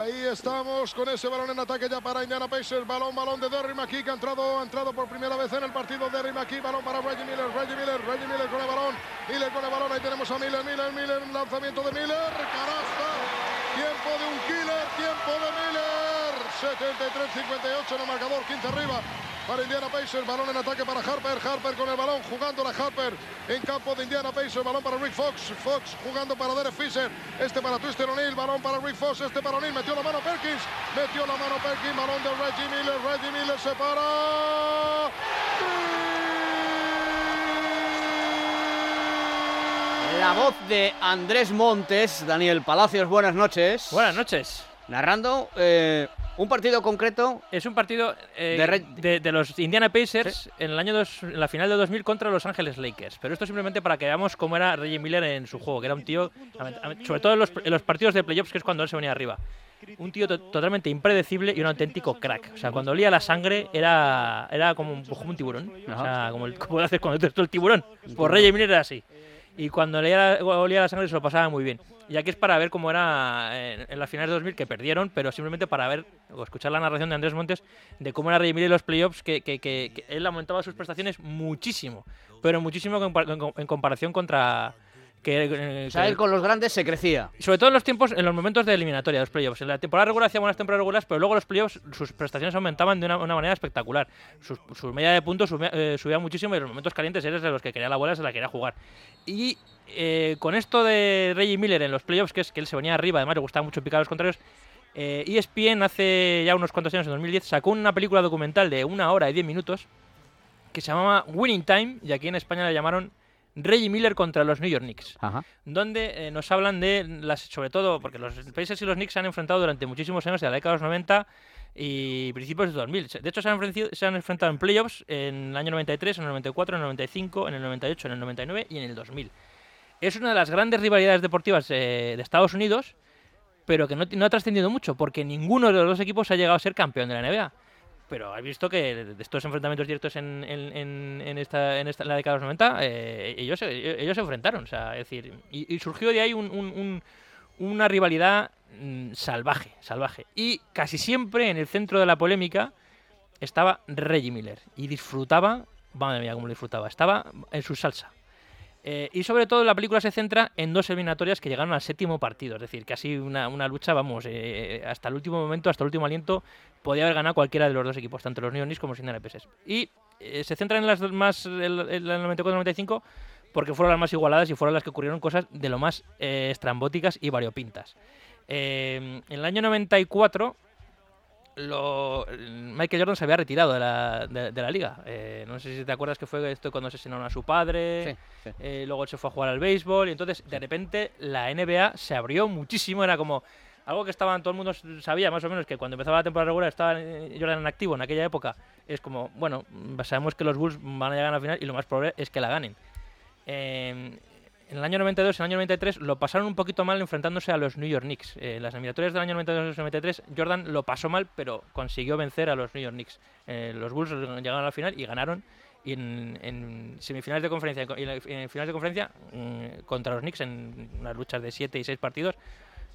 Ahí estamos con ese balón en ataque ya para Indiana Pacers. Balón, balón de Derry McKee que ha entrado, ha entrado por primera vez en el partido. Derry McKee, balón para Reggie Miller, Reggie Miller, Reggie Miller con el balón. Miller con el balón. Ahí tenemos a Miller, Miller, Miller. Lanzamiento de Miller. Canasta. Tiempo de un killer, tiempo de Miller. 73-58 en el marcador, 15 arriba para Indiana Pacers. Balón en ataque para Harper. Harper con el balón jugando la Harper en campo de Indiana Pacers. Balón para Rick Fox. Fox jugando para Derek Fisher. Este para Twister O'Neill. Balón para Rick Fox. Este para O'Neill. Metió la mano Perkins. Metió la mano Perkins. Balón de Reggie Miller. Reggie Miller se para. La voz de Andrés Montes, Daniel Palacios, buenas noches. Buenas noches. Narrando eh, un partido concreto. Es un partido eh, De Red- de, de los Indiana Pacers en el año dos- en la final de 2000 contra Los Ángeles Lakers. Pero esto simplemente para que veamos cómo era Reggie Miller en su juego, que era un tío, sobre todo en los, en los partidos de playoffs, que es cuando él se venía arriba. Un tío to- totalmente impredecible y un auténtico crack. O sea, cuando olía la sangre era, era como, un, como un tiburón. O sea, como, el, como lo haces cuando te el tiburón. Pues Reggie Miller era así. Y cuando olía, olía la sangre se lo pasaba muy bien. Y aquí es para ver cómo era en, en las finales de 2000, que perdieron, pero simplemente para ver o escuchar la narración de Andrés Montes de cómo era Reggie Miller en los playoffs, que, que, que- que él aumentaba sus prestaciones muchísimo, pero muchísimo en comparación contra... Que, eh, O sea, que- él con los grandes se crecía. sobre todo en los tiempos, en los momentos de eliminatoria, los playoffs. En la temporada regular hacía buenas temporadas regulares, pero luego los playoffs sus prestaciones aumentaban de una, una manera espectacular. Sus- Su, media de puntos subía, eh, subía muchísimo y en los momentos calientes eres de los que quería la bola, se la quería jugar. Y eh, con esto de Reggie Miller en los playoffs, que es que él se venía arriba, además le gustaba mucho picar a los contrarios, eh, ESPN hace ya unos cuantos años, en 2010, sacó una película documental de una hora y diez minutos que se llamaba Winning Time, y aquí en España la llamaron Reggie Miller contra los New York Knicks Ajá. donde eh, nos hablan de las, sobre todo, porque los Pacers y los Knicks se han enfrentado durante muchísimos años, de la década de los 90 y principios de 2000. De hecho, se han, enfrentado, se han enfrentado en playoffs en el año 93, en el 94, en el 95, en el 98, en el 99 y en el 2000. Es una de las grandes rivalidades deportivas eh, de Estados Unidos, pero que no, no ha trascendido mucho, porque ninguno de los dos equipos ha llegado a ser campeón de la NBA. Pero has visto que de estos enfrentamientos directos en, en, en- esta, en esta en la década de los 90, eh, ellos, ellos se enfrentaron. O sea, decir, y, surgió de ahí un- una rivalidad mm, salvaje, salvaje. Y casi siempre en el centro de la polémica estaba Reggie Miller. Y disfrutaba, madre mía, cómo lo disfrutaba, estaba en su salsa. Eh, y sobre todo la película se centra en dos eliminatorias que llegaron al séptimo partido, es decir, casi una, una lucha, vamos, eh, hasta el último momento, hasta el último aliento, podía haber ganado cualquiera de los dos equipos, tanto los Knicks como los Indiana. Y eh, se centra en las más, el, el 94-95, porque fueron las más igualadas y fueron las que ocurrieron cosas de lo más eh, estrambóticas y variopintas. Eh, en el año 94, lo, Michael Jordan se había retirado de la, de, de la liga. Eh, no sé si te acuerdas que fue esto cuando asesinaron a su padre. Sí, sí. Eh, luego él se fue a jugar al béisbol y entonces de repente la NBA se abrió muchísimo, era como algo que estaban todo el mundo sabía más o menos que cuando empezaba la temporada regular estaba Jordan en activo en aquella época, es como, bueno, sabemos que los Bulls van a llegar a la final y lo más probable es que la ganen. Eh, en el año 92 y el año 93 lo pasaron un poquito mal enfrentándose a los New York Knicks. Eh, en las eliminatorias del año 92 y 93 Jordan lo pasó mal, pero consiguió vencer a los New York Knicks. Eh, los Bulls llegaron a la final y ganaron y en, en semifinales de conferencia y en, finales de conferencia mm, contra los Knicks en unas luchas de 7 y 6 partidos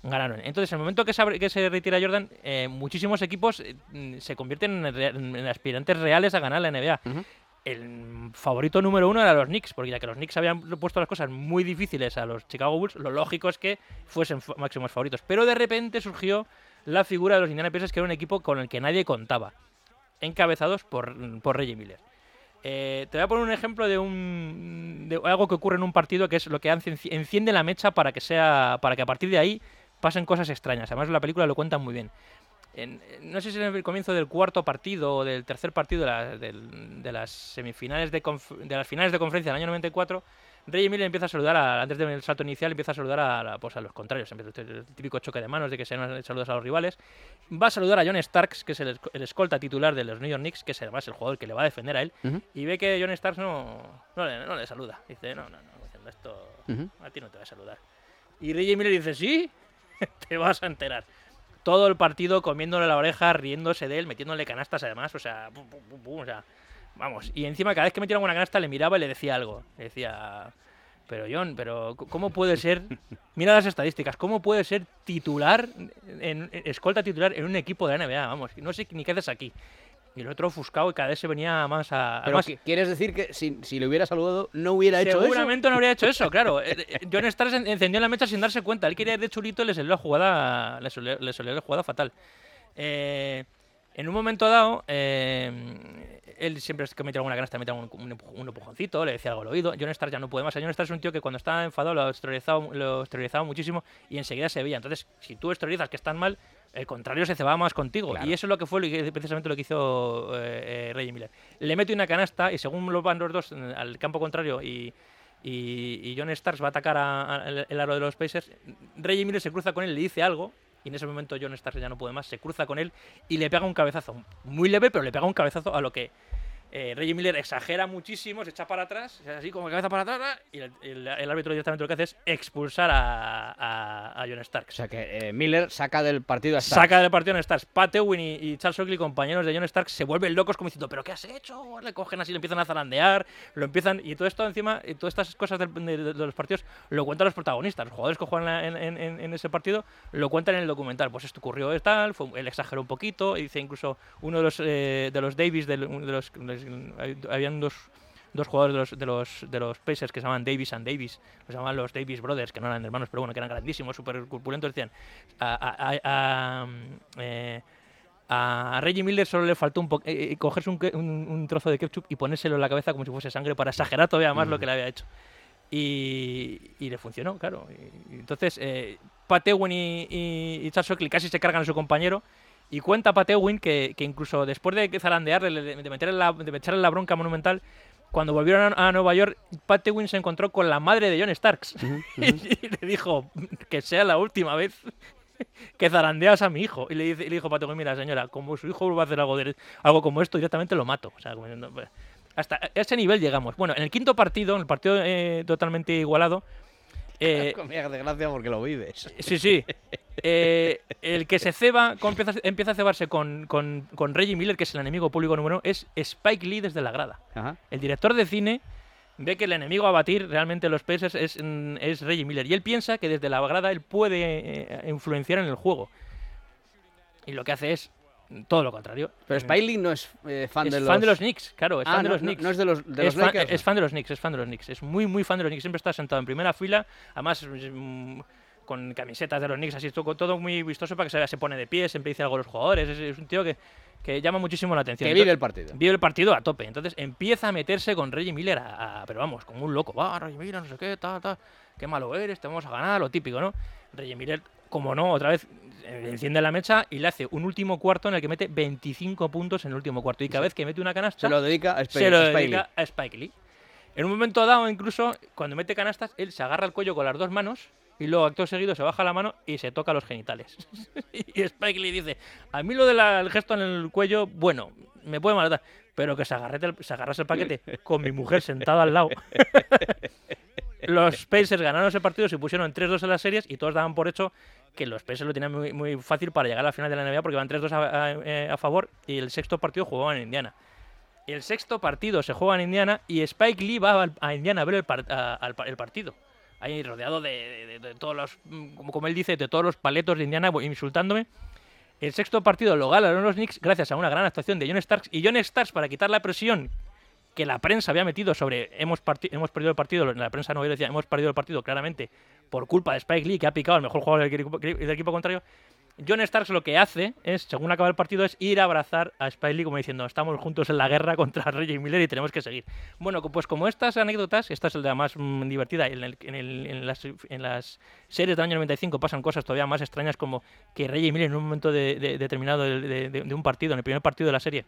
ganaron. Entonces, en el momento que se, que se retira Jordan, eh, muchísimos equipos eh, mm, se convierten en, en aspirantes reales a ganar la NBA. Ujú. El favorito número uno era los Knicks, porque ya que los Knicks habían puesto las cosas muy difíciles a los Chicago Bulls, lo lógico es que fuesen máximos favoritos. Pero de repente surgió la figura de los Indiana Pacers, que era un equipo con el que nadie contaba, encabezados por, Reggie Miller. Eh, te voy a poner un ejemplo de, un, de algo que ocurre en un partido que es lo que enciende la mecha para que sea para que a partir de ahí pasen cosas extrañas. Además, la película lo cuentan muy bien. En- no sé si en el comienzo del cuarto partido o del tercer partido de, la- del- de las semifinales de, de las finales de conferencia del año 94, Reggie Miller empieza a saludar, a- antes del salto inicial, empieza a saludar a, pues, a los contrarios. Empieza el típico choque de manos de que se dan saludos a los rivales. Va a saludar a John Starks, que es el, el escolta titular de los New York Knicks, que es además el jugador que le va a defender a él. Ujú. Y ve que John Starks no, no, le, no le saluda. Dice, no, no, no, esto Ujú. a ti no te va a saludar. Y Reggie Miller dice, sí, te vas a enterar. Todo el partido comiéndole la oreja, riéndose de él, metiéndole canastas además, o sea, pum, pum, pum, pum, o sea, vamos. Y encima cada vez que metía alguna canasta le miraba y le decía algo. Le decía, Pero John, pero ¿cómo puede ser? Mira las estadísticas, ¿cómo puede ser titular, en, escolta titular en un equipo de la NBA? Vamos, no sé ni qué haces aquí. Y el otro ofuscado y cada vez se venía más a... Pero ¿quieres decir que si, si, le hubiera saludado no hubiera hecho eso? Seguramente no habría hecho eso, claro. Eh, eh, John Starks encendió la mecha sin darse cuenta. Él quería ir de chulito y le salió la jugada, le salió, la jugada fatal. Eh, en un momento dado, él siempre que metía alguna canasta metía un, un, un, empujoncito, le decía algo al oído. John Stark ya no puede más. John Stark es un tío que cuando está enfadado lo esterilizaba, lo muchísimo y enseguida se veía. Entonces, si tú esterilizas que están mal, el contrario se cebaba más contigo. Y eso es lo que fue precisamente lo que hizo eh, eh, Reggie Miller. Le mete una canasta y según lo van los dos al campo contrario y, y, John Starks va a atacar al el aro de los Pacers, Reggie Miller se cruza con él, le dice algo y en ese momento John Starks ya no puede más, se cruza con él y le pega un cabezazo. Muy leve, pero le pega un cabezazo a lo que eh, Reggie Miller exagera muchísimo, se echa para atrás, así como cabeza para atrás, y el, árbitro directamente lo que hace es expulsar a, a, John Stark. O sea que eh, Miller saca del partido a Stark. Saca del partido a Stark. Pat Ewing y, Charles Oakley, compañeros de John Stark, se vuelven locos como diciendo, ¿pero qué has hecho? Le cogen así, le empiezan a zarandear, lo empiezan. Y todo esto encima, y todas estas cosas de, los partidos, lo cuentan los protagonistas. Los jugadores que juegan en, ese partido lo cuentan en el documental. Pues esto ocurrió tal, fue, él exageró un poquito, y dice incluso uno de los, eh, de los Davis, de, los habían dos, dos jugadores de los, de los, de los Pacers que se llamaban Davis and Davis, se llamaban los Davis Brothers, que no eran hermanos, pero bueno, que eran grandísimos, súper corpulentos, decían, a, a, eh, Reggie Miller solo le faltó un eh, eh, cogerse un, un, trozo de ketchup y ponérselo en la cabeza como si fuese sangre para exagerar todavía más lo que le había hecho. Y, y le funcionó, claro. Y, entonces, eh, Pat Ewing y, y, Charles Oakley casi se cargan a su compañero y cuenta Patewin que, que incluso después de zarandearle, de, meterle la, de echarle la bronca monumental, cuando volvieron a, Nueva York, Patewin se encontró con la madre de John Starks y, le dijo que sea la última vez que zarandeas a mi hijo. Y le, dice, le dijo Patewin, mira señora, como su hijo va a hacer algo, de, algo como esto, directamente lo mato. O sea, hasta ese nivel llegamos. Bueno, en el quinto partido, en el partido eh, totalmente igualado, eh, de gracia porque lo vives. Sí, sí. Eh, el que se ceba, empieza, empieza a cebarse con, con, con, Reggie Miller, que es el enemigo público número uno, es Spike Lee desde la grada. El director de cine ve que el enemigo a batir realmente los Pacers es, es Reggie Miller. Y él piensa que desde la grada él puede eh, influenciar en el juego. Y lo que hace es todo lo contrario. Pero Spiley no es eh, fan de los... fan de los Knicks, claro, es ah, fan de los Knicks. No, es de los, de es, fan, es fan de los Knicks, es fan de los Knicks, es muy, muy fan de los Knicks. Siempre está sentado en primera fila, además mm, con camisetas de los Knicks, así todo, todo muy vistoso para que se, se pone de pie, siempre dice algo a los jugadores. Es, un tío que, que llama muchísimo la atención. Que vive el partido. Vive el partido a tope. Entonces empieza a meterse con Reggie Miller, a, pero vamos, como un loco. Va, Reggie Miller, no sé qué, tal, tal. Qué malo eres, te vamos a ganar, lo típico, ¿no? Reggie Miller como no, otra vez eh, enciende la mecha y le hace un último cuarto en el que mete 25 puntos en el último cuarto. Y cada vez que mete una canasta, se lo dedica a, Spike, se lo dedica a Spike Lee. En un momento dado, incluso, cuando mete canastas, él se agarra el cuello con las dos manos y luego, acto seguido, se baja la mano y se toca los genitales. y Spike Lee dice, a mí lo del gesto en el cuello, bueno, me puede matar, pero que se, se agarrase el paquete con mi mujer sentada al lado. los Pacers ganaron ese partido, se pusieron en 3-2 en las series y todos daban por hecho que los Pacers lo tenían muy, fácil para llegar a la final de la NBA porque van 3-2 eh, a, favor y el sexto partido jugaban en Indiana. El sexto partido se juega en Indiana y Spike Lee va a Indiana a ver el, el partido. Ahí rodeado de, todos los, como él dice, de todos los paletos de Indiana insultándome. El sexto partido lo ganaron los Knicks gracias a una gran actuación de John Starks. Y John Starks, para quitar la presión que la prensa había metido sobre hemos, hemos perdido el partido, la prensa no decía hemos perdido el partido claramente por culpa de Spike Lee, que ha picado al mejor jugador del equipo, contrario, John Starks lo que hace es, según acaba el partido, es ir a abrazar a Spike Lee como diciendo, estamos juntos en la guerra contra Reggie Miller y tenemos que seguir. Bueno, pues como estas anécdotas, esta es la más mm, divertida, en, en, las, en, las, series del año 95 pasan cosas todavía más extrañas como que Reggie Miller en un momento determinado de, un partido, en el primer partido de la serie,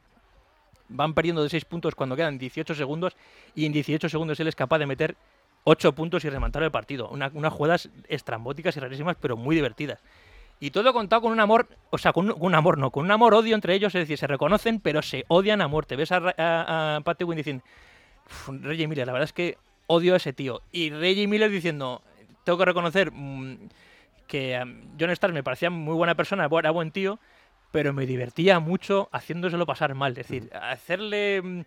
van perdiendo de 6 puntos cuando quedan 18 segundos y en 18 segundos él es capaz de meter 8 puntos y rematar el partido. Una, unas jugadas estrambóticas y rarísimas, pero muy divertidas. Y todo contado con un amor, o sea, con un, amor, no, con un amor-odio entre ellos, es decir, se reconocen, pero se odian a muerte. Ves a, a, a diciendo, Reggie Miller, la verdad es que odio a ese tío. Y Reggie Miller diciendo, tengo que reconocer mm, que um, John Starr me parecía muy buena persona, era buen tío, pero me divertía mucho haciéndoselo pasar mal. Es decir, hacerle... Mm,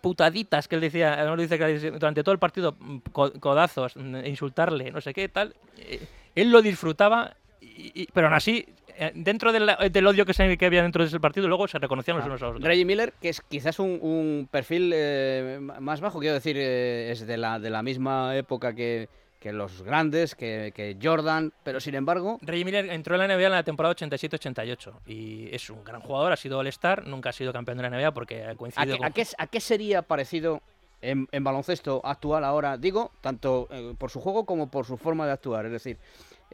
putaditas que él decía, no dice que durante todo el partido, mm, codazos, mm, insultarle, no sé qué, tal, eh, él lo disfrutaba, pero aún así eh, dentro del, odio que, se, que había dentro de ese partido, luego se reconocían los ah. unos a los otros. Reggie Miller, que es quizás un, perfil eh, más bajo, quiero decir, eh, es de la, de la misma época que, que los grandes, que, Jordan, pero sin embargo... Reggie Miller entró en la NBA en la temporada 87-88 y es un gran jugador, ha sido All-Star, nunca ha sido campeón de la NBA porque ha coincidido ¿A qué, ¿A qué, sería parecido en, baloncesto actual ahora? Digo, tanto por su juego como por su forma de actuar, es decir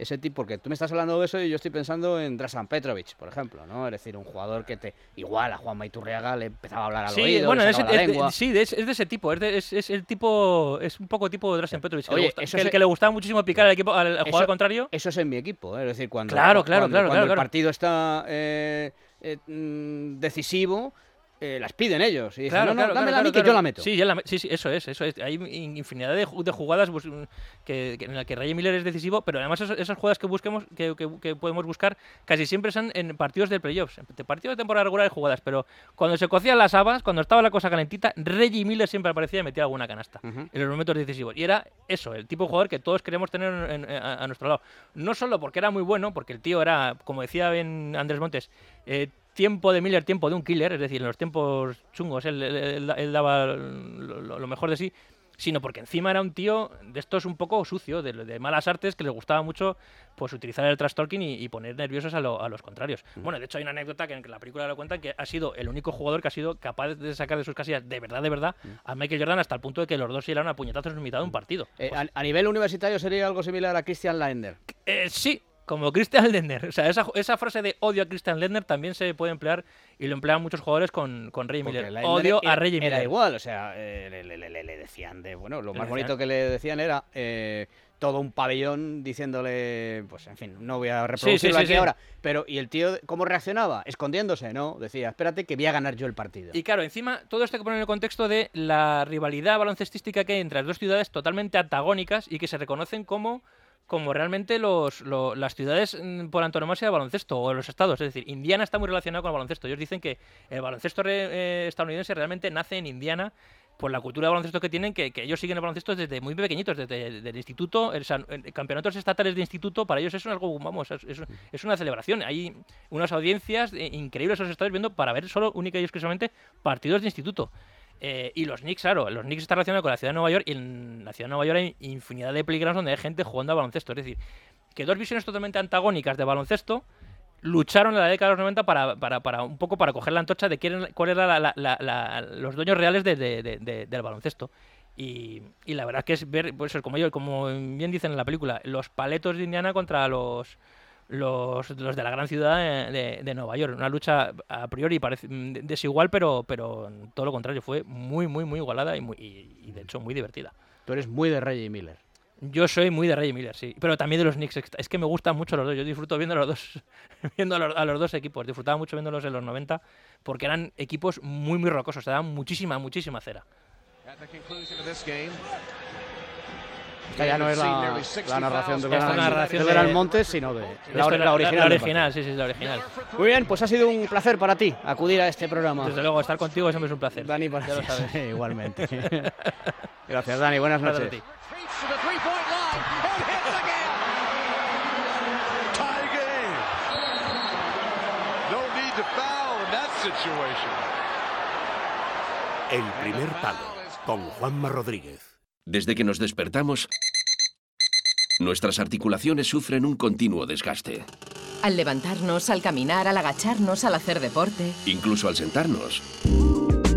ese tipo, porque tú me estás hablando de eso y yo estoy pensando en Drasan Petrovic, por ejemplo, ¿no? Es decir, un jugador que te igual a Juan Maiturriaga le empezaba a hablar al sí, oído, bueno, es, sí, es, de ese tipo, es, es, el tipo, es un poco tipo de Drasan Petrovic, que, le gusta, que, le gustaba muchísimo picar al equipo, al, jugador contrario. Eso es en mi equipo, ¿eh? es decir, cuando, claro, claro, cuando, claro, cuando el partido está eh, eh, mm, decisivo eh, las piden ellos. Y dicen, no, no, dámela a mí que yo la meto. Sí, sí, sí, eso es, eso es. Hay infinidad de, jugadas pues, que, en las que Ray Miller es decisivo, pero además esas, jugadas que busquemos, que, que, podemos buscar, casi siempre son en partidos de playoffs. En partidos de temporada regular hay jugadas, pero cuando se cocían las habas, cuando estaba la cosa calentita, Reggie Miller siempre aparecía y metía alguna canasta en los momentos decisivos. Y era eso, el tipo de jugador que todos queremos tener a, nuestro lado. No solo porque era muy bueno, porque el tío era, como decía bien Andrés Montes, eh, tiempo de Miller, tiempo de un killer, es decir, en los tiempos chungos él, daba lo, mejor de sí, sino porque encima era un tío de estos un poco sucio, de, malas artes, que le gustaba mucho pues utilizar el trash talking y, poner nerviosos a, los contrarios. Bueno, de hecho hay una anécdota que en la película lo cuenta que ha sido el único jugador que ha sido capaz de sacar de sus casillas de verdad, de verdad, a Michael Jordan hasta el punto de que los dos se dieron a puñetazos en mitad de un partido. Eh, a, nivel universitario sería algo similar a Christian Lander. Eh, sí, como Christian Lendner. O sea, esa, esa, frase de odio a Christian Lendner también se puede emplear y lo emplean muchos jugadores con, con Reggie Miller. Odio a Reggie Miller. Era igual, o sea, eh, le, decían de. Bueno, lo más bonito que le decían era. Eh, todo un pabellón diciéndole, pues en fin, no voy a reproducirlo aquí ahora, pero ¿y el tío cómo reaccionaba? Escondiéndose, ¿no? Decía, espérate que voy a ganar yo el partido. Y claro, encima todo esto hay que poner en el contexto de la rivalidad baloncestística que hay entre las dos ciudades totalmente antagónicas y que se reconocen como como realmente los, las ciudades mm, por antonomasia de baloncesto o los estados. Es decir, Indiana está muy relacionado con el baloncesto. Ellos dicen que el baloncesto eh, estadounidense realmente nace en Indiana por la cultura de baloncesto que tienen, que, ellos siguen el baloncesto desde muy pequeñitos, desde el instituto, campeonatos estatales de instituto, para ellos es algo, vamos, es, una celebración. Hay unas audiencias eh, increíbles los estados viendo para ver solo única y exclusivamente partidos de instituto. Eh, y los Knicks, claro, los Knicks están relacionados con la ciudad de Nueva York y en la ciudad de Nueva York hay infinidad de playgrounds donde hay gente jugando a baloncesto. Es decir, que dos visiones totalmente antagónicas de baloncesto lucharon en la década de los 90 para, para, para un poco para coger la antorcha de quién, cuál eran los dueños reales del baloncesto. Y, y, la verdad que es ver, pues como yo, como bien dicen en la película, los paletos de Indiana contra los los, los de la gran ciudad de, Nueva York. Una lucha a priori parece desigual, pero, pero todo lo contrario, fue muy, muy, muy igualada y, muy, y, de hecho muy divertida. Tú eres muy de Reggie Miller. Yo soy muy de Reggie Miller, sí. Pero también de los Knicks. Es que me gustan mucho los dos. Yo disfruto viendo los dos, viendo a los, dos equipos. Disfrutaba mucho viéndolos en los 90 porque eran equipos muy, muy rocosos. Te daban muchísima, muchísima cera. Esta ya no es la, narración de Gran, Montes, sino de la, original. La, original, sí, sí, la original. Muy bien, pues ha sido un placer para ti acudir a este programa. Desde luego, estar contigo siempre es un placer. Dani, pues, ya lo sabes. igualmente. Gracias, Dani. Buenas noches. El primer palo con Juanma Rodríguez. Desde que nos despertamos, nuestras articulaciones sufren un continuo desgaste. Al levantarnos, al caminar, al agacharnos, al hacer deporte. Incluso al sentarnos.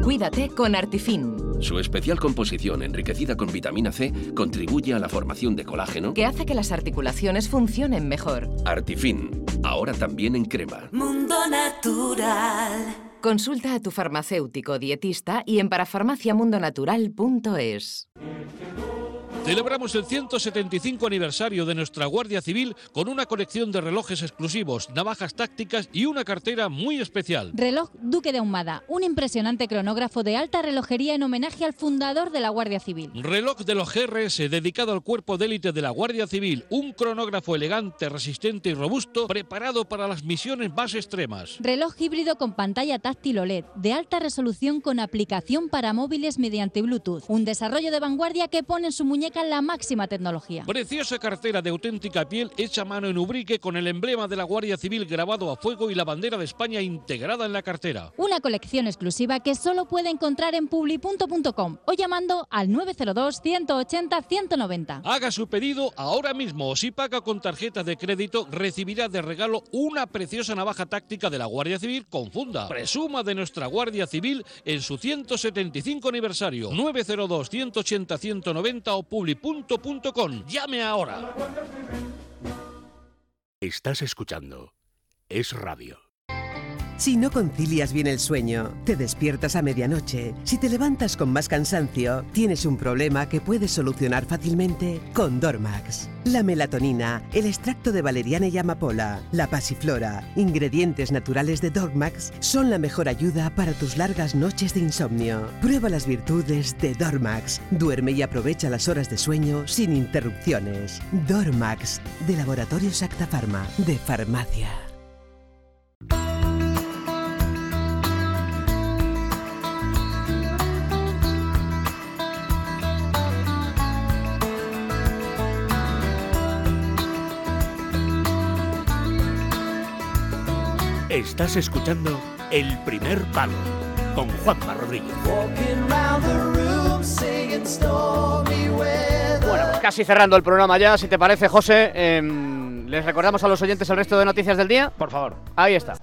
Cuídate con Artifin. Su especial composición enriquecida con vitamina C contribuye a la formación de colágeno que hace que las articulaciones funcionen mejor. Artifin, ahora también en crema. Mundo Natural. Consulta a tu farmacéutico dietista y en parafarmaciamundonatural.es. Celebramos el 175 aniversario de nuestra Guardia Civil con una colección de relojes exclusivos, navajas tácticas y una cartera muy especial. Reloj Duque de Ahumada, un impresionante cronógrafo de alta relojería en homenaje al fundador de la Guardia Civil. Reloj de los GRS dedicado al cuerpo de élite de la Guardia Civil, un cronógrafo elegante, resistente y robusto, preparado para las misiones más extremas. Reloj híbrido con pantalla táctil OLED, de alta resolución con aplicación para móviles mediante Bluetooth. Un desarrollo de vanguardia que pone en su muñeca la máxima tecnología. Preciosa cartera de auténtica piel hecha a mano en Ubrique con el emblema de la Guardia Civil grabado a fuego y la bandera de España integrada en la cartera. Una colección exclusiva que solo puede encontrar en publi.com o llamando al 902 180 190. Haga su pedido ahora mismo o si paga con tarjeta de crédito recibirá de regalo una preciosa navaja táctica de la Guardia Civil con funda. Presuma de nuestra Guardia Civil en su 175 aniversario. 902 180 190 o publi.com. Llame ahora. Estás escuchando Es Radio. Si no concilias bien el sueño, te despiertas a medianoche, si te levantas con más cansancio, tienes un problema que puedes solucionar fácilmente con Dormax. La melatonina, el extracto de valeriana y amapola, la pasiflora, ingredientes naturales de Dormax son la mejor ayuda para tus largas noches de insomnio. Prueba las virtudes de Dormax. Duerme y aprovecha las horas de sueño sin interrupciones. Dormax, de Laboratorios Acta Pharma, de Farmacia. Estás escuchando El Primer Palo con Juanma Rodríguez. Bueno, pues casi cerrando el programa ya, si te parece, José. em, ¿Les recordamos a los oyentes el resto de noticias del día? Por favor. Ahí está.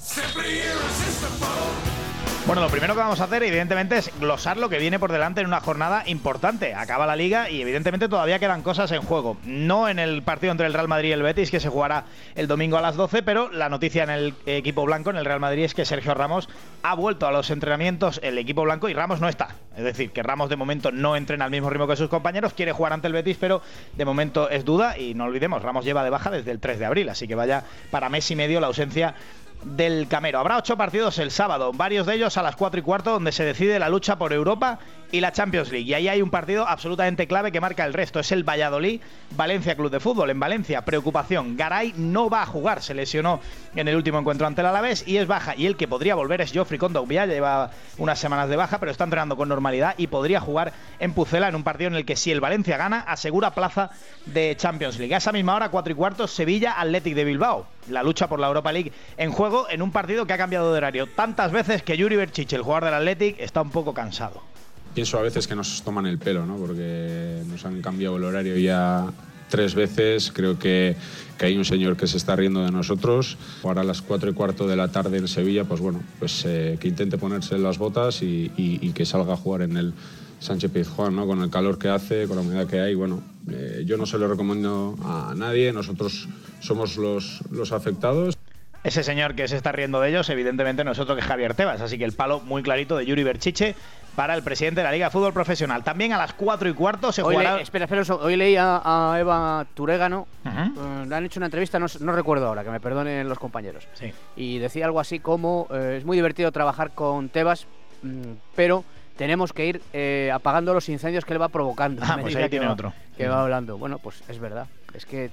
Bueno, lo primero que vamos a hacer, evidentemente, es glosar lo que viene por delante en una jornada importante. Acaba la liga y, evidentemente, todavía quedan cosas en juego. No en el partido entre el Real Madrid y el Betis, que se jugará el domingo a las 12, pero la noticia en el equipo blanco, en el Real Madrid, es que Sergio Ramos ha vuelto a los entrenamientos el equipo blanco y Ramos no está. Es decir, que Ramos de momento no entrena al mismo ritmo que sus compañeros, quiere jugar ante el Betis, pero de momento es duda y no olvidemos, Ramos lleva de baja desde el 3 de abril, así que vaya para mes y medio la ausencia del Camero. Habrá ocho partidos el sábado, varios de ellos a las 4 y cuarto, donde se decide la lucha por Europa y la Champions League. Y ahí hay un partido absolutamente clave que marca el resto. Es el Valladolid Valencia Club de Fútbol. En Valencia, preocupación. Garay no va a jugar, se lesionó en el último encuentro ante el Alavés y es baja. Y el que podría volver es Geoffrey Kondogbia, lleva unas semanas de baja, pero está entrenando con normalidad y podría jugar en Pucela en un partido en el que si el Valencia gana, asegura plaza de Champions League. A esa misma hora, 4 y cuarto, Sevilla Athletic de Bilbao. La lucha por la Europa League en juego en un partido que ha cambiado de horario tantas veces que Yuri Berchiche, el jugador del Athletic, está un poco cansado. Pienso a veces que nos toman el pelo, ¿no? porque nos han cambiado el horario ya tres veces. Creo que, hay un señor que se está riendo de nosotros. Ahora a las cuatro y cuarto de la tarde en Sevilla, pues bueno, pues eh, que intente ponerse las botas y que salga a jugar en el Sánchez Pizjuán, ¿no? con el calor que hace, con la humedad que hay. Bueno, eh, yo no se lo recomiendo a nadie, nosotros somos los, los afectados. Ese señor que se está riendo de ellos, evidentemente no es otro que Javier Tebas, así que el palo muy clarito de Yuri Berchiche para el presidente de la Liga de Fútbol Profesional. También a las 4 y cuarto se Hoy jugará. le- espera, espera. Hoy leí a, a Eva Turégano. Eh, le han hecho una entrevista, no, recuerdo ahora, que me perdonen los compañeros. Sí. Y decía algo así como: eh, es muy divertido trabajar con Tebas, mm, pero tenemos que ir eh, apagando los incendios que él va provocando. Ah, pues ahí que tiene va- otro. Que va hablando. Bueno, pues es verdad. Es que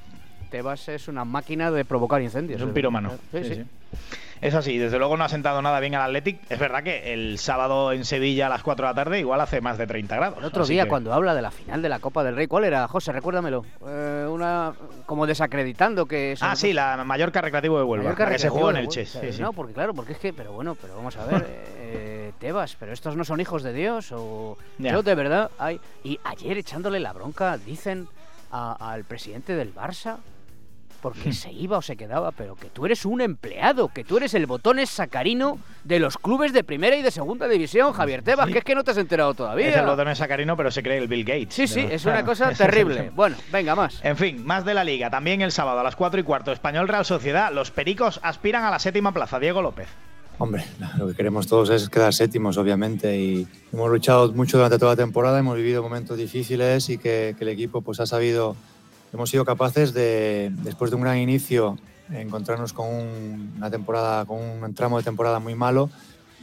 Tebas es una máquina de provocar incendios. Es un piromano. Sí, Sí. Es así, desde luego no ha sentado nada bien al Athletic. Es verdad que el sábado en Sevilla a las 4 de la tarde igual hace más de 30 grados. El otro día, que- cuando habla de la final de la Copa del Rey, ¿cuál era, José? Recuérdamelo. Eh, una como desacreditando que. Ah, sí, la Mallorca Recreativo de Huelva, Mallorca la que se jugó en Elche. Huelva. sí, sí. No, porque claro, porque es que, pero bueno, pero vamos a ver, eh, Tebas, pero estos no son hijos de Dios o yo de verdad hay y ayer echándole la bronca dicen al presidente del Barça porque se iba o se quedaba, pero que tú eres un empleado, que tú eres el botón sacarino de los clubes de primera y de segunda división, Javier Tebas, Sí. que es que no te has enterado todavía. Es el botón sacarino, pero se cree el Bill Gates. Sí, sí, es una cosa terrible. Bueno, venga, más. En fin, más de la liga. También el sábado a las 4 y cuarto, Español Real Sociedad. Los Pericos aspiran a la séptima plaza. Diego López. Hombre, lo que queremos todos es quedar séptimos, obviamente, y hemos luchado mucho durante toda la temporada, hemos vivido momentos difíciles y que, el equipo pues ha sabido, hemos sido capaces de, después de un gran inicio, encontrarnos con una temporada, con un tramo de temporada muy malo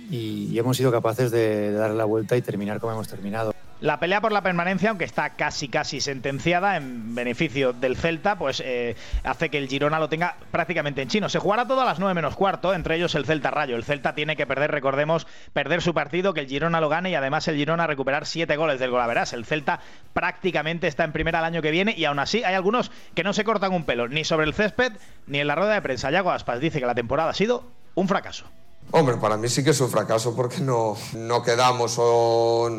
y, hemos sido capaces de, de darle la vuelta y terminar como hemos terminado. La pelea por la permanencia, aunque está casi casi sentenciada en beneficio del Celta, pues eh, hace que el Girona lo tenga prácticamente en chino. Se jugará todo a las 9 menos cuarto, entre ellos el Celta Rayo. El Celta tiene que perder, recordemos, perder su partido, que el Girona lo gane y además el Girona recuperar 7 goles del Golaveras. El Celta prácticamente está en primera el año que viene y aún así hay algunos que no se cortan un pelo, ni sobre el césped ni en la rueda de prensa. Yago Aspas dice que la temporada ha sido un fracaso. Hombre, para mí sí que es un fracaso porque no, no quedamos o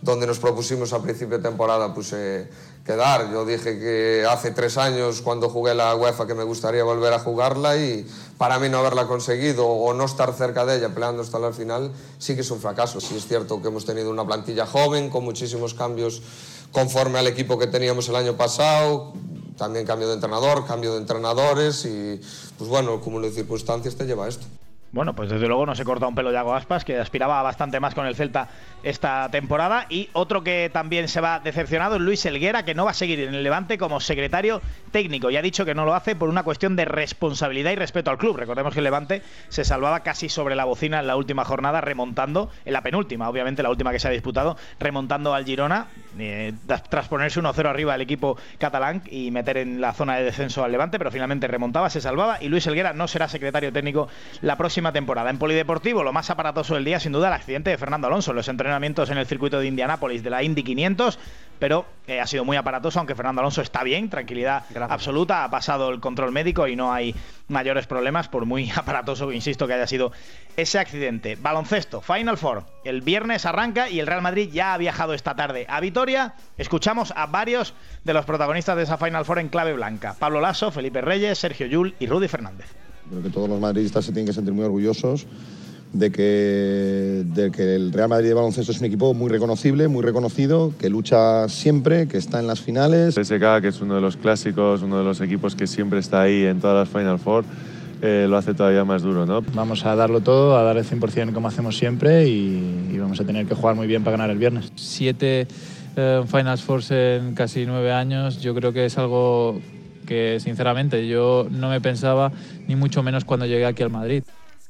donde nos propusimos a principio de temporada pues, eh, quedar. Yo dije que hace tres años cuando jugué la UEFA que me gustaría volver a jugarla y para mí no haberla conseguido o no estar cerca de ella peleando hasta la final sí que es un fracaso. Sí es cierto que hemos tenido una plantilla joven con muchísimos cambios conforme al equipo que teníamos el año pasado, también cambio de entrenador, cambio de entrenadores y pues bueno, el cúmulo de circunstancias te lleva a esto. Bueno, pues desde luego no se corta un pelo Yago Aspas, que aspiraba bastante más con el Celta esta temporada. Y otro que también se va decepcionado es Luis Elguera, que no va a seguir en el Levante como secretario técnico. Y ha dicho que no lo hace por una cuestión de responsabilidad y respeto al club. Recordemos que el Levante se salvaba casi sobre la bocina en la última jornada, remontando, en la penúltima, obviamente la última que se ha disputado, remontando al Girona, eh, tras ponerse 1-0 arriba el equipo catalán y meter en la zona de descenso al Levante, pero finalmente remontaba, se salvaba. Y Luis Elguera no será secretario técnico la próxima temporada. En Polideportivo, lo más aparatoso del día, sin duda, el accidente de Fernando Alonso. Los entrenamientos en el circuito de Indianápolis de la Indy 500, pero eh, ha sido muy aparatoso, aunque Fernando Alonso está bien, tranquilidad absoluta, ha pasado el control médico y no hay mayores problemas, por muy aparatoso, insisto, que haya sido ese accidente. Baloncesto, Final Four. El viernes arranca y el Real Madrid ya ha viajado esta tarde a Vitoria. Escuchamos a varios de los protagonistas de esa Final Four en clave blanca. Pablo Lasso, Felipe Reyes, Sergio Yul y Rudy Fernández. Creo que todos los madridistas se tienen que sentir muy orgullosos de que, de que el Real Madrid de baloncesto es un equipo muy reconocible, muy reconocido, que lucha siempre, que está en las finales. SK, que es uno de los clásicos, uno de los equipos que siempre está ahí en todas las Final Four, eh, lo hace todavía más duro, ¿no? Vamos a darlo todo, a dar el 100% como hacemos siempre y, vamos a tener que jugar muy bien para ganar el viernes. Siete eh, Finals Four en casi nueve años, yo creo que es algo que sinceramente yo no me pensaba ni mucho menos cuando llegué aquí al Madrid.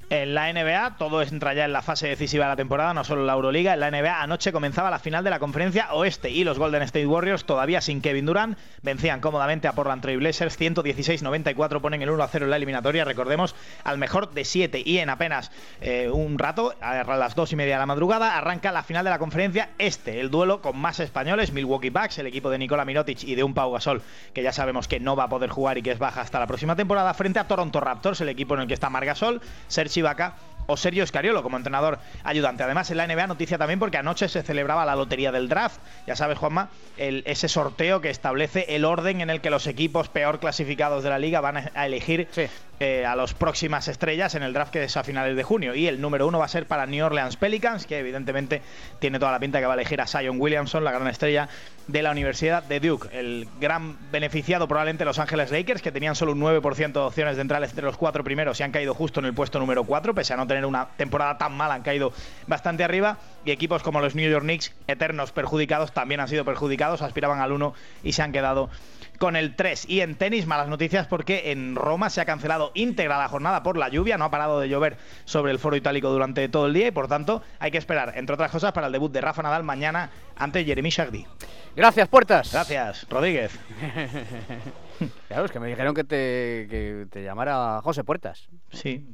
En la NBA, todo entra ya en la fase decisiva de la temporada, no solo la Euroliga. En la NBA, anoche comenzaba la final de la conferencia oeste y los Golden State Warriors, todavía sin Kevin Durant, vencían cómodamente a Portland Trail Blazers 116-94, ponen el 1-0 en la eliminatoria. Recordemos, al mejor de 7 y en apenas eh, un rato, a las 2 y media de la madrugada, arranca la final de la conferencia este, el duelo con más españoles, Milwaukee Bucks, el equipo de Nikola Mirotic y de un Pau Gasol, que ya sabemos que no va a poder jugar y que es baja hasta la próxima temporada, frente a Toronto Raptors, el equipo en el que está Margasol, Serge Ibaka o Sergio Escariolo como entrenador ayudante. Además, en la NBA noticia también porque anoche se celebraba la lotería del draft. Ya sabes, Juanma, ese sorteo que establece el orden en el que los equipos peor clasificados de la liga van a elegir eh, a las próximas estrellas en el draft que es a finales de junio. Y el número uno va a ser para New Orleans Pelicans, que evidentemente tiene toda la pinta que va a elegir a Zion Williamson, la gran estrella de la Universidad de Duke. El gran beneficiado probablemente Los Ángeles Lakers, que tenían solo un 9% de opciones de entrar entre los cuatro primeros y han caído justo en el puesto número 4, pese a no tener una temporada tan mala, han caído bastante arriba. Y equipos como los New York Knicks, eternos perjudicados, también han sido perjudicados, aspiraban al 1 y se han quedado con el 3. Y en tenis, malas noticias porque en Roma se ha cancelado íntegra la jornada por la lluvia, no ha parado de llover sobre el foro itálico durante todo el día y por tanto hay que esperar, entre otras cosas, para el debut de Rafa Nadal mañana ante Jeremy Shagdi. Gracias, Puertas. Gracias, Rodríguez. claro, es que me dijeron que te, que te llamara José Puertas. Sí,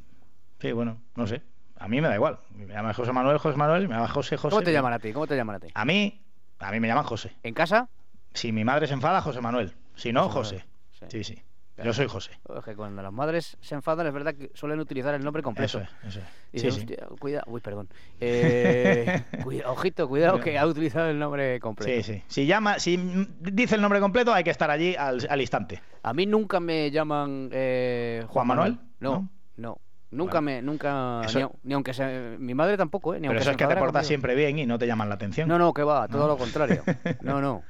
sí, bueno, no sé. A mí me da igual. Me llama José Manuel, José Manuel, me llama José, José. ¿Cómo te llaman a ti? ¿Cómo te llaman a ti? A mí, a mí me llaman José. ¿En casa? Si mi madre se enfada, José Manuel. Si no, José. Sí, sí. Yo soy José. Es que cuando las madres se enfadan, es verdad que suelen utilizar el nombre completo. Eso es, eso Y sí, sí. cuidado, uy, perdón. Eh, ojito, cuidado que ha utilizado el nombre completo. Sí, sí. Si llama, si dice el nombre completo, hay que estar allí al, al instante. A mí nunca me llaman eh, Juan Manuel. No, no. Nunca me, nunca, ni, aunque sea, mi madre tampoco, ¿eh? Ni Pero eso es que te portas siempre bien y no te llaman la atención. No, no, que va, todo lo contrario. No, no.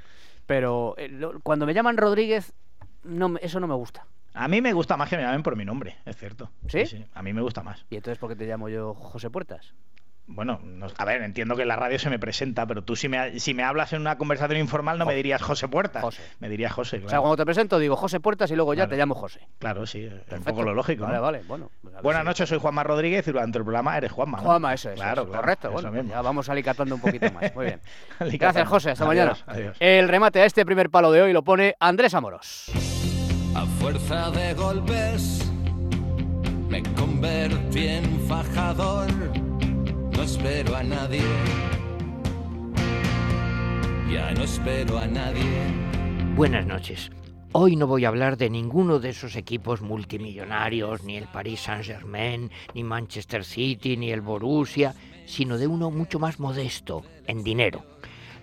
Pero eh, cuando me llaman Rodríguez, no, eso no me gusta. A mí me gusta más que me llamen por mi nombre, es cierto. ¿Sí? A mí me gusta más. ¿Y entonces por qué te llamo yo José Puertas? Bueno, no- a ver, entiendo que en la radio se me presenta, pero tú si me, si me hablas en una conversación informal no me dirías José Puertas. Me dirías José, claro. O sea, cuando te presento digo José Puertas y luego ya te llamo José. Claro, sí, es un Perfecto. poco lo lógico. Vale, ¿no? vale, bueno. pues Buenas si- noches, soy Juanma Rodríguez y durante el programa eres Juanma. ¿no? Juanma, eso es. Claro, eso, claro, correcto. eso Bueno, mismo. ya vamos alicatando un poquito más. Muy bien. Gracias, José. Hasta Adiós, mañana. adiós. El remate a este primer palo de hoy lo pone Andrés Amoros. A fuerza de golpes me convertí en fajador. No espero a nadie. Ya no espero a nadie. Buenas noches. Hoy no voy a hablar de ninguno de esos equipos multimillonarios, ni el Paris Saint-Germain, ni Manchester City, ni el Borussia, sino de uno mucho más modesto, en dinero.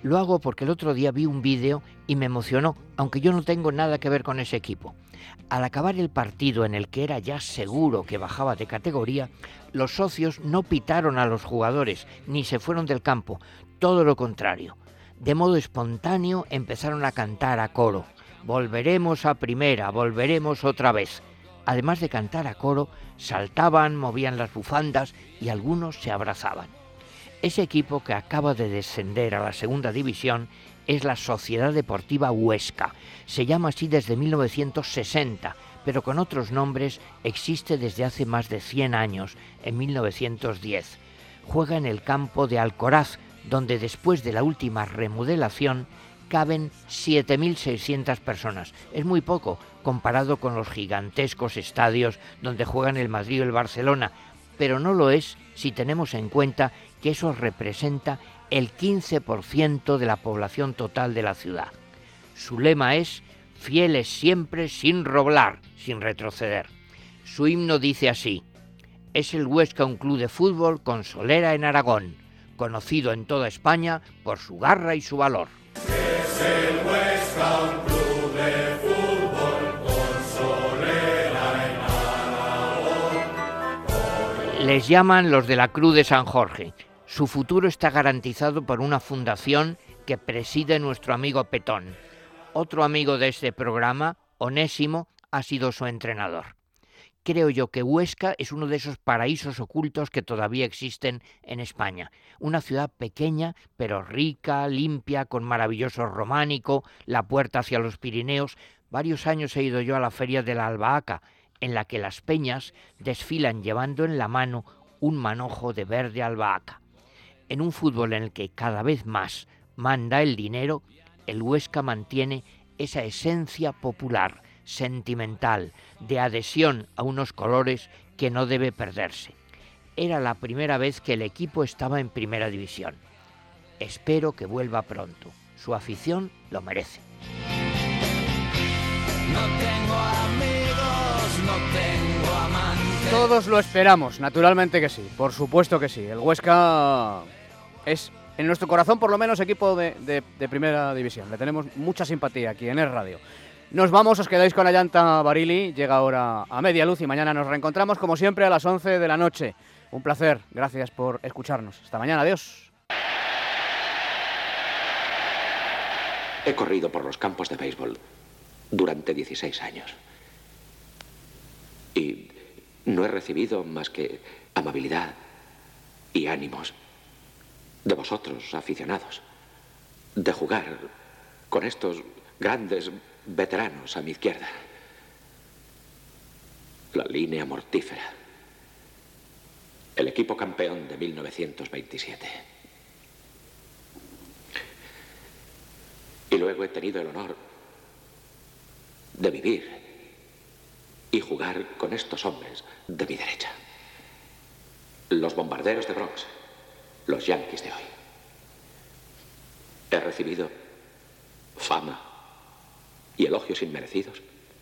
Lo hago porque el otro día vi un vídeo y me emocionó, aunque yo no tengo nada que ver con ese equipo. Al acabar el partido en el que era ya seguro que bajaba de categoría, los socios no pitaron a los jugadores ni se fueron del campo, todo lo contrario. De modo espontáneo empezaron a cantar a coro. Volveremos a primera, volveremos otra vez. Además de cantar a coro, saltaban, movían las bufandas y algunos se abrazaban. Ese equipo que acaba de descender a la segunda división es la Sociedad Deportiva Huesca. Se llama así desde 1960, pero con otros nombres existe desde hace más de 100 años, en 1910. Juega en el campo de Alcoraz, donde después de la última remodelación caben 7.600 personas. Es muy poco comparado con los gigantescos estadios donde juegan el Madrid o el Barcelona, pero no lo es si tenemos en cuenta que eso representa el 15% de la población total de la ciudad. Su lema es fieles siempre sin roblar, sin retroceder. Su himno dice así, es el Huesca un club de fútbol con solera en Aragón, conocido en toda España por su garra y su valor. Es el Huesca un club de fútbol con solera en Aragón. Les llaman los de la Cruz de San Jorge. Su futuro está garantizado por una fundación que preside nuestro amigo Petón. Otro amigo de este programa, Onésimo, ha sido su entrenador. Creo yo que Huesca es uno de esos paraísos ocultos que todavía existen en España. Una ciudad pequeña, pero rica, limpia, con maravilloso románico, la puerta hacia los Pirineos. Varios años he ido yo a la feria de la Albahaca, en la que las peñas desfilan llevando en la mano un manojo de verde albahaca. En un fútbol en el que cada vez más manda el dinero, el Huesca mantiene esa esencia popular, sentimental, de adhesión a unos colores que no debe perderse. Era la primera vez que el equipo estaba en primera división. Espero que vuelva pronto. Su afición lo merece. No tengo amigos, no tengo amantes. Todos lo esperamos, naturalmente que sí, por supuesto que sí. El Huesca es, en nuestro corazón por lo menos, equipo de, de- primera división. Le tenemos mucha simpatía aquí en el radio. Nos vamos, os quedáis con la llanta Barili, llega ahora a media luz y mañana nos reencontramos como siempre a las 11 de la noche. Un placer, gracias por escucharnos. Hasta mañana, adiós. He corrido por los campos de béisbol durante 16 años. Y no he recibido más que amabilidad y ánimos de vosotros, aficionados, de jugar con estos grandes veteranos a mi izquierda. La línea mortífera. El equipo campeón de 1927. Y luego he tenido el honor de vivir y jugar con estos hombres de mi derecha. Los bombarderos de Bronx, los yanquis de hoy. He recibido fama y elogios inmerecidos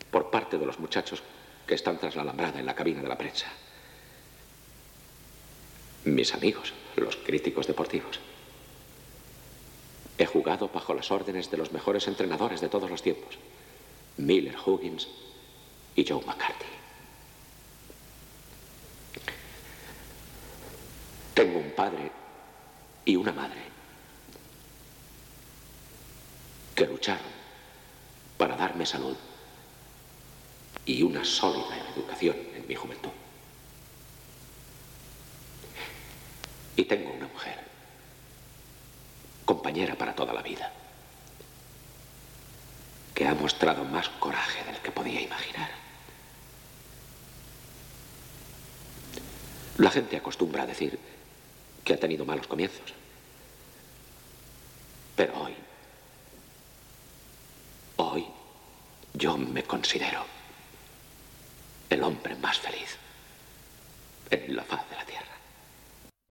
por parte de los muchachos que están tras la alambrada en la cabina de la prensa. Mis amigos, los críticos deportivos. He jugado bajo las órdenes de los mejores entrenadores de todos los tiempos. Miller Huggins y Joe McCarthy. Tengo un padre y una madre que lucharon para darme salud y una sólida educación en mi juventud. Y tengo una mujer, compañera para toda la vida, que ha mostrado más coraje del que podía imaginar. La gente acostumbra a decir que ha tenido malos comienzos. Pero hoy, hoy, yo me considero el hombre más feliz en la faz de la tierra.